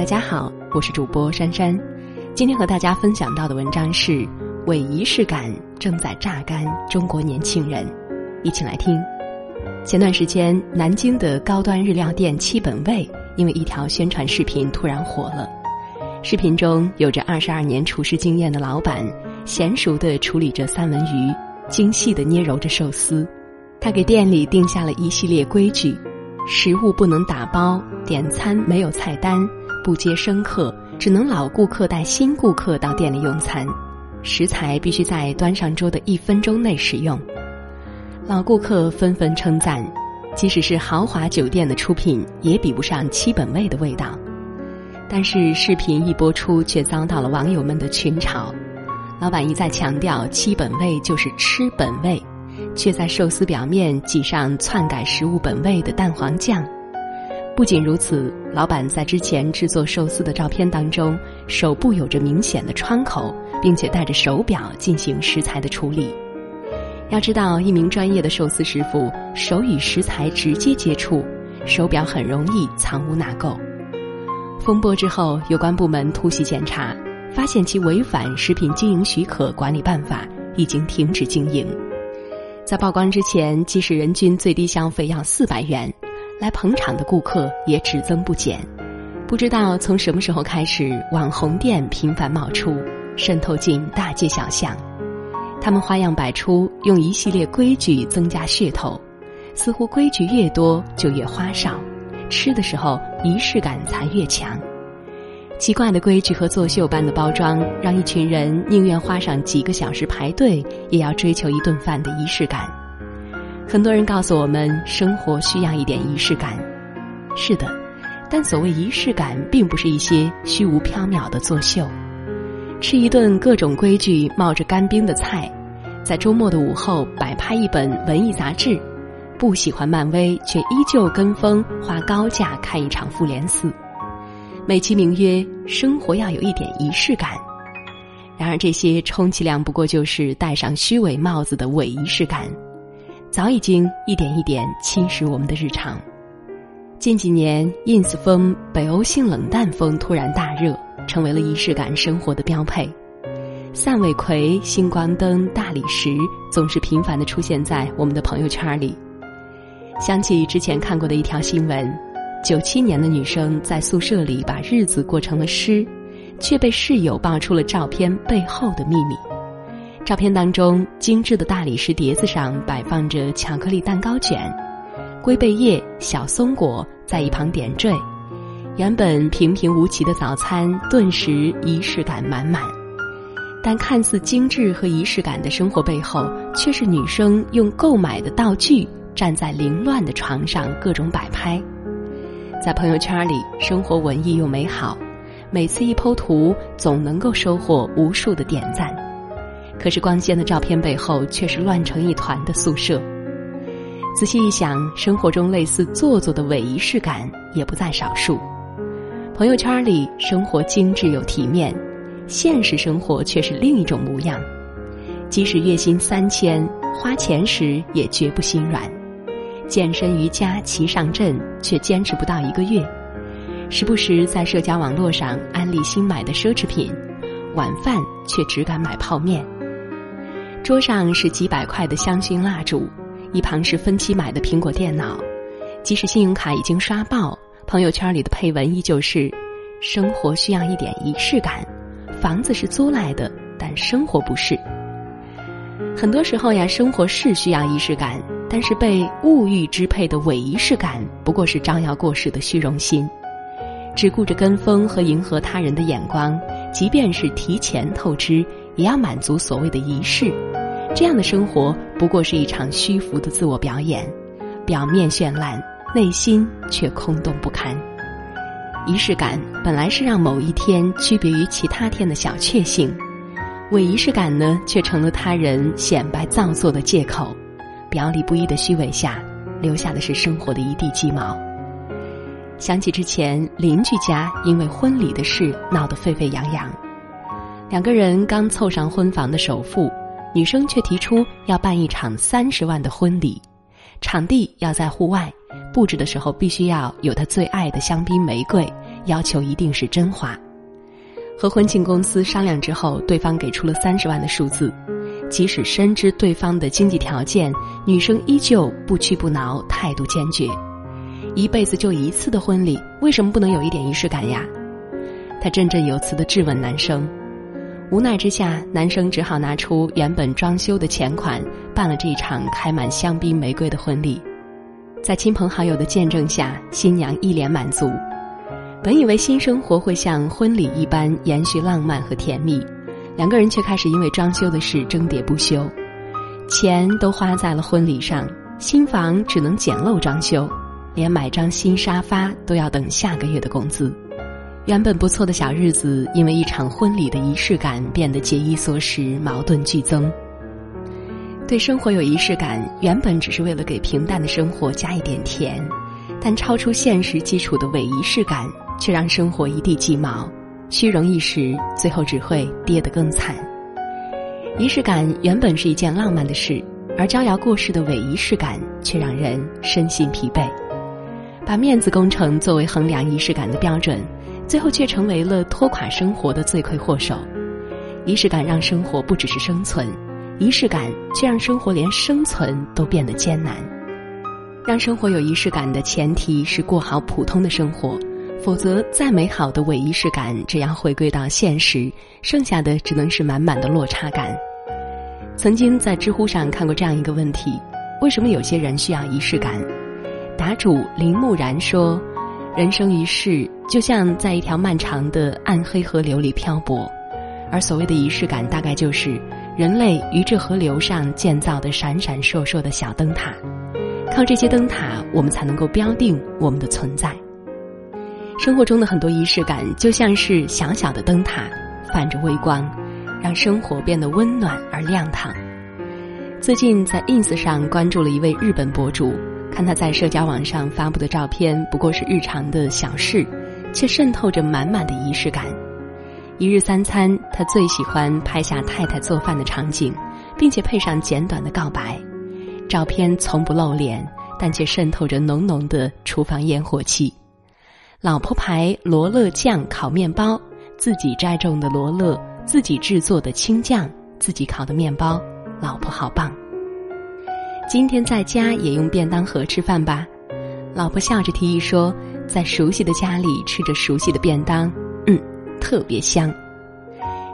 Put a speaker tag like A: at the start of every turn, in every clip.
A: 大家好，我是主播珊珊。今天和大家分享到的文章是：伪仪式感正在榨干中国年轻人。一起来听。前段时间，南京的高端日料店七本味因为一条宣传视频突然火了。视频中有着二十二年厨师经验的老板，娴熟地处理着三文鱼，精细地捏揉着寿司。他给店里定下了一系列规矩：食物不能打包，点餐没有菜单，不接生客，只能老顾客带新顾客到店里用餐，食材必须在端上桌的一分钟内使用。老顾客纷纷称赞，即使是豪华酒店的出品，也比不上七本味的味道。但是视频一播出，却遭到了网友们的群嘲。老板一再强调七本味就是吃本味，却在寿司表面挤上篡改食物本味的蛋黄酱。不仅如此，老板在之前制作寿司的照片当中，手部有着明显的创口，并且带着手表进行食材的处理。要知道，一名专业的寿司师傅手与食材直接接触，手表很容易藏污纳垢。风波之后，有关部门突袭检查，发现其违反《食品经营许可管理办法》，已经停止经营。在曝光之前，即使人均最低消费要四百元，来捧场的顾客也只增不减。不知道从什么时候开始，网红店频繁冒出，渗透进大街小巷。他们花样百出，用一系列规矩增加噱头，似乎规矩越多就越花哨，吃的时候仪式感才越强。奇怪的规矩和作秀般的包装，让一群人宁愿花上几个小时排队，也要追求一顿饭的仪式感。很多人告诉我们，生活需要一点仪式感。是的，但所谓仪式感，并不是一些虚无缥缈的作秀。吃一顿各种规矩冒着干冰的菜，在周末的午后摆拍一本文艺杂志，不喜欢漫威却依旧跟风花高价看一场复联四，美其名曰生活要有一点仪式感。然而这些充其量不过就是戴上虚伪帽子的伪仪式感，早已经一点一点侵蚀我们的日常。近几年，ins 风、北欧性冷淡风突然大热。成为了仪式感生活的标配，散尾葵、星光灯、大理石总是频繁的出现在我们的朋友圈里。想起之前看过的一条新闻，九七年的女生在宿舍里把日子过成了诗，却被室友爆出了照片背后的秘密。照片当中，精致的大理石碟子上摆放着巧克力蛋糕卷，龟背叶、小松果在一旁点缀。原本平平无奇的早餐，顿时仪式感满满。但看似精致和仪式感的生活背后，却是女生用购买的道具站在凌乱的床上各种摆拍。在朋友圈里，生活文艺又美好，每次一剖图，总能够收获无数的点赞。可是光鲜的照片背后，却是乱成一团的宿舍。仔细一想，生活中类似做作的伪仪式感也不在少数。朋友圈里生活精致又体面，现实生活却是另一种模样。即使月薪三千，花钱时也绝不心软。健身瑜伽齐上阵，却坚持不到一个月。时不时在社交网络上安利新买的奢侈品，晚饭却只敢买泡面。桌上是几百块的香薰蜡烛，一旁是分期买的苹果电脑，即使信用卡已经刷爆。朋友圈里的配文依旧是：“生活需要一点仪式感，房子是租来的，但生活不是。”很多时候呀，生活是需要仪式感，但是被物欲支配的伪仪式感，不过是招摇过市的虚荣心，只顾着跟风和迎合他人的眼光，即便是提前透支，也要满足所谓的仪式。这样的生活不过是一场虚浮的自我表演，表面绚烂。内心却空洞不堪。仪式感本来是让某一天区别于其他天的小确幸，伪仪式感呢，却成了他人显摆造作的借口。表里不一的虚伪下，留下的是生活的一地鸡毛。想起之前邻居家因为婚礼的事闹得沸沸扬扬，两个人刚凑上婚房的首付，女生却提出要办一场三十万的婚礼，场地要在户外。布置的时候必须要有她最爱的香槟玫瑰，要求一定是真花。和婚庆公司商量之后，对方给出了三十万的数字，即使深知对方的经济条件，女生依旧不屈不挠，态度坚决。一辈子就一次的婚礼，为什么不能有一点仪式感呀？她振振有词地质问男生。无奈之下，男生只好拿出原本装修的钱款，办了这场开满香槟玫瑰的婚礼。在亲朋好友的见证下，新娘一脸满足。本以为新生活会像婚礼一般延续浪漫和甜蜜，两个人却开始因为装修的事争喋不休。钱都花在了婚礼上，新房只能简陋装修，连买张新沙发都要等下个月的工资。原本不错的小日子，因为一场婚礼的仪式感变得节衣缩食，矛盾剧增。对生活有仪式感，原本只是为了给平淡的生活加一点甜，但超出现实基础的伪仪式感，却让生活一地鸡毛，虚荣一时，最后只会跌得更惨。仪式感原本是一件浪漫的事，而招摇过市的伪仪式感，却让人身心疲惫。把面子工程作为衡量仪式感的标准。最后却成为了拖垮生活的罪魁祸首。仪式感让生活不只是生存，仪式感却让生活连生存都变得艰难。让生活有仪式感的前提是过好普通的生活，否则再美好的伪仪式感，只要回归到现实，剩下的只能是满满的落差感。曾经在知乎上看过这样一个问题：为什么有些人需要仪式感？答主林木然说。人生一世，就像在一条漫长的暗黑河流里漂泊，而所谓的仪式感，大概就是人类于这河流上建造的闪闪烁烁的小灯塔。靠这些灯塔，我们才能够标定我们的存在。生活中的很多仪式感，就像是小小的灯塔，泛着微光，让生活变得温暖而亮堂。最近在 ins 上关注了一位日本博主。看他在社交网上发布的照片，不过是日常的小事，却渗透着满满的仪式感。一日三餐，他最喜欢拍下太太做饭的场景，并且配上简短的告白。照片从不露脸，但却渗透着浓浓的厨房烟火气。老婆牌罗勒酱烤面包，自己摘种的罗勒，自己制作的青酱，自己烤的面包，老婆好棒。今天在家也用便当盒吃饭吧，老婆笑着提议说：“在熟悉的家里吃着熟悉的便当，嗯，特别香。”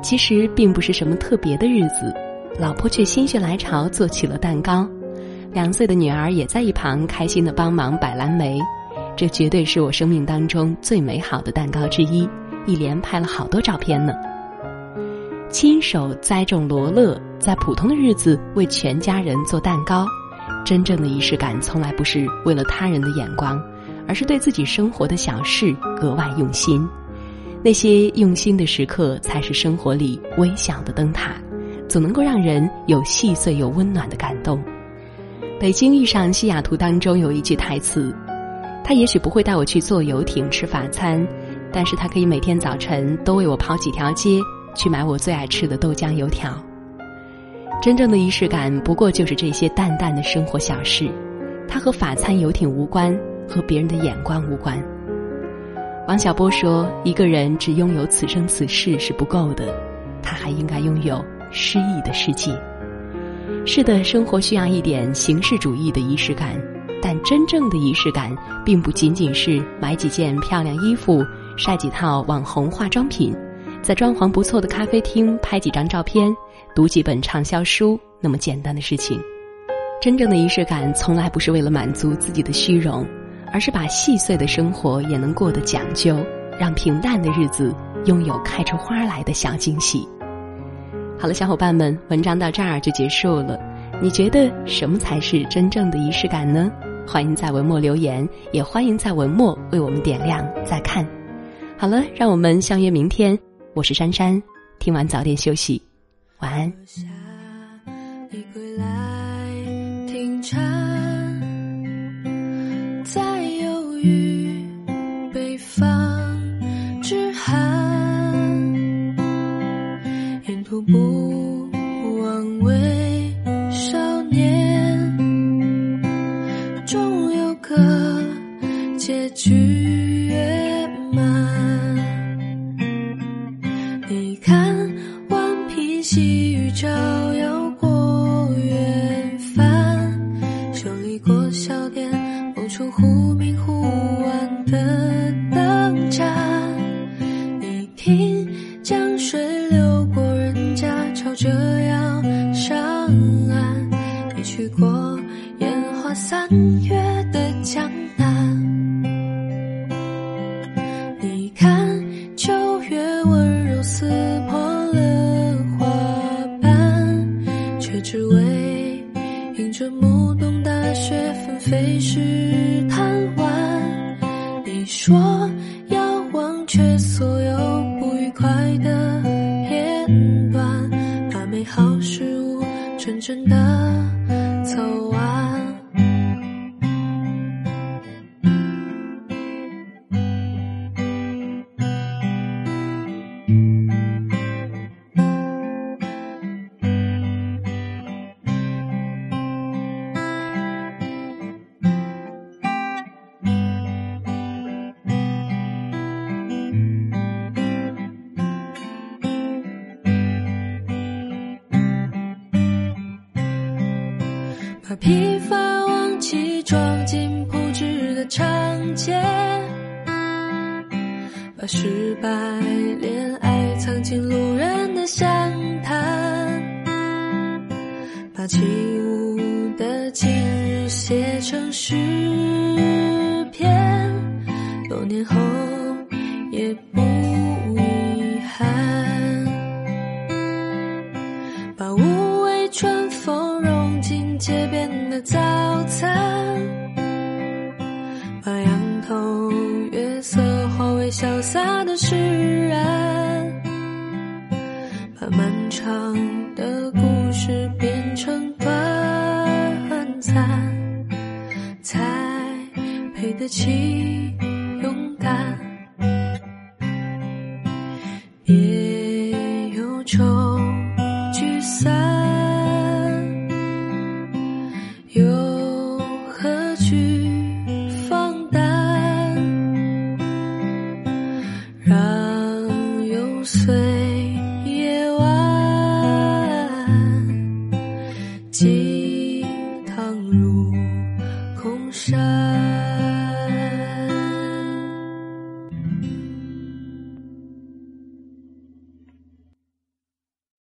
A: 其实并不是什么特别的日子，老婆却心血来潮做起了蛋糕，两岁的女儿也在一旁开心的帮忙摆蓝莓，这绝对是我生命当中最美好的蛋糕之一，一连拍了好多照片呢。亲手栽种罗勒，在普通的日子为全家人做蛋糕。真正的仪式感，从来不是为了他人的眼光，而是对自己生活的小事格外用心。那些用心的时刻，才是生活里微小的灯塔，总能够让人有细碎又温暖的感动。《北京遇上西雅图》当中有一句台词：“他也许不会带我去坐游艇吃法餐，但是他可以每天早晨都为我跑几条街，去买我最爱吃的豆浆油条。”真正的仪式感，不过就是这些淡淡的生活小事，它和法餐游艇无关，和别人的眼光无关。王小波说：“一个人只拥有此生此世是不够的，他还应该拥有诗意的世界。”是的，生活需要一点形式主义的仪式感，但真正的仪式感，并不仅仅是买几件漂亮衣服、晒几套网红化妆品，在装潢不错的咖啡厅拍几张照片。读几本畅销书那么简单的事情，真正的仪式感从来不是为了满足自己的虚荣，而是把细碎的生活也能过得讲究，让平淡的日子拥有开出花来的小惊喜。好了，小伙伴们，文章到这儿就结束了。你觉得什么才是真正的仪式感呢？欢迎在文末留言，也欢迎在文末为我们点亮再看。好了，让我们相约明天。我是珊珊，听完早点休息。晚安。
B: 你归来听过烟花三月的江南，你看秋月温柔撕破了花瓣，却只为迎着暮冬大雪纷飞时贪玩。你说要忘却所有不愉快的片段，把美好事物纯真的把疲乏忘记装进铺纸的长街，把失败恋爱藏进路人的详谈，把起舞的今日写成诗篇，多年后也不长的故事变成短暂，才配得起。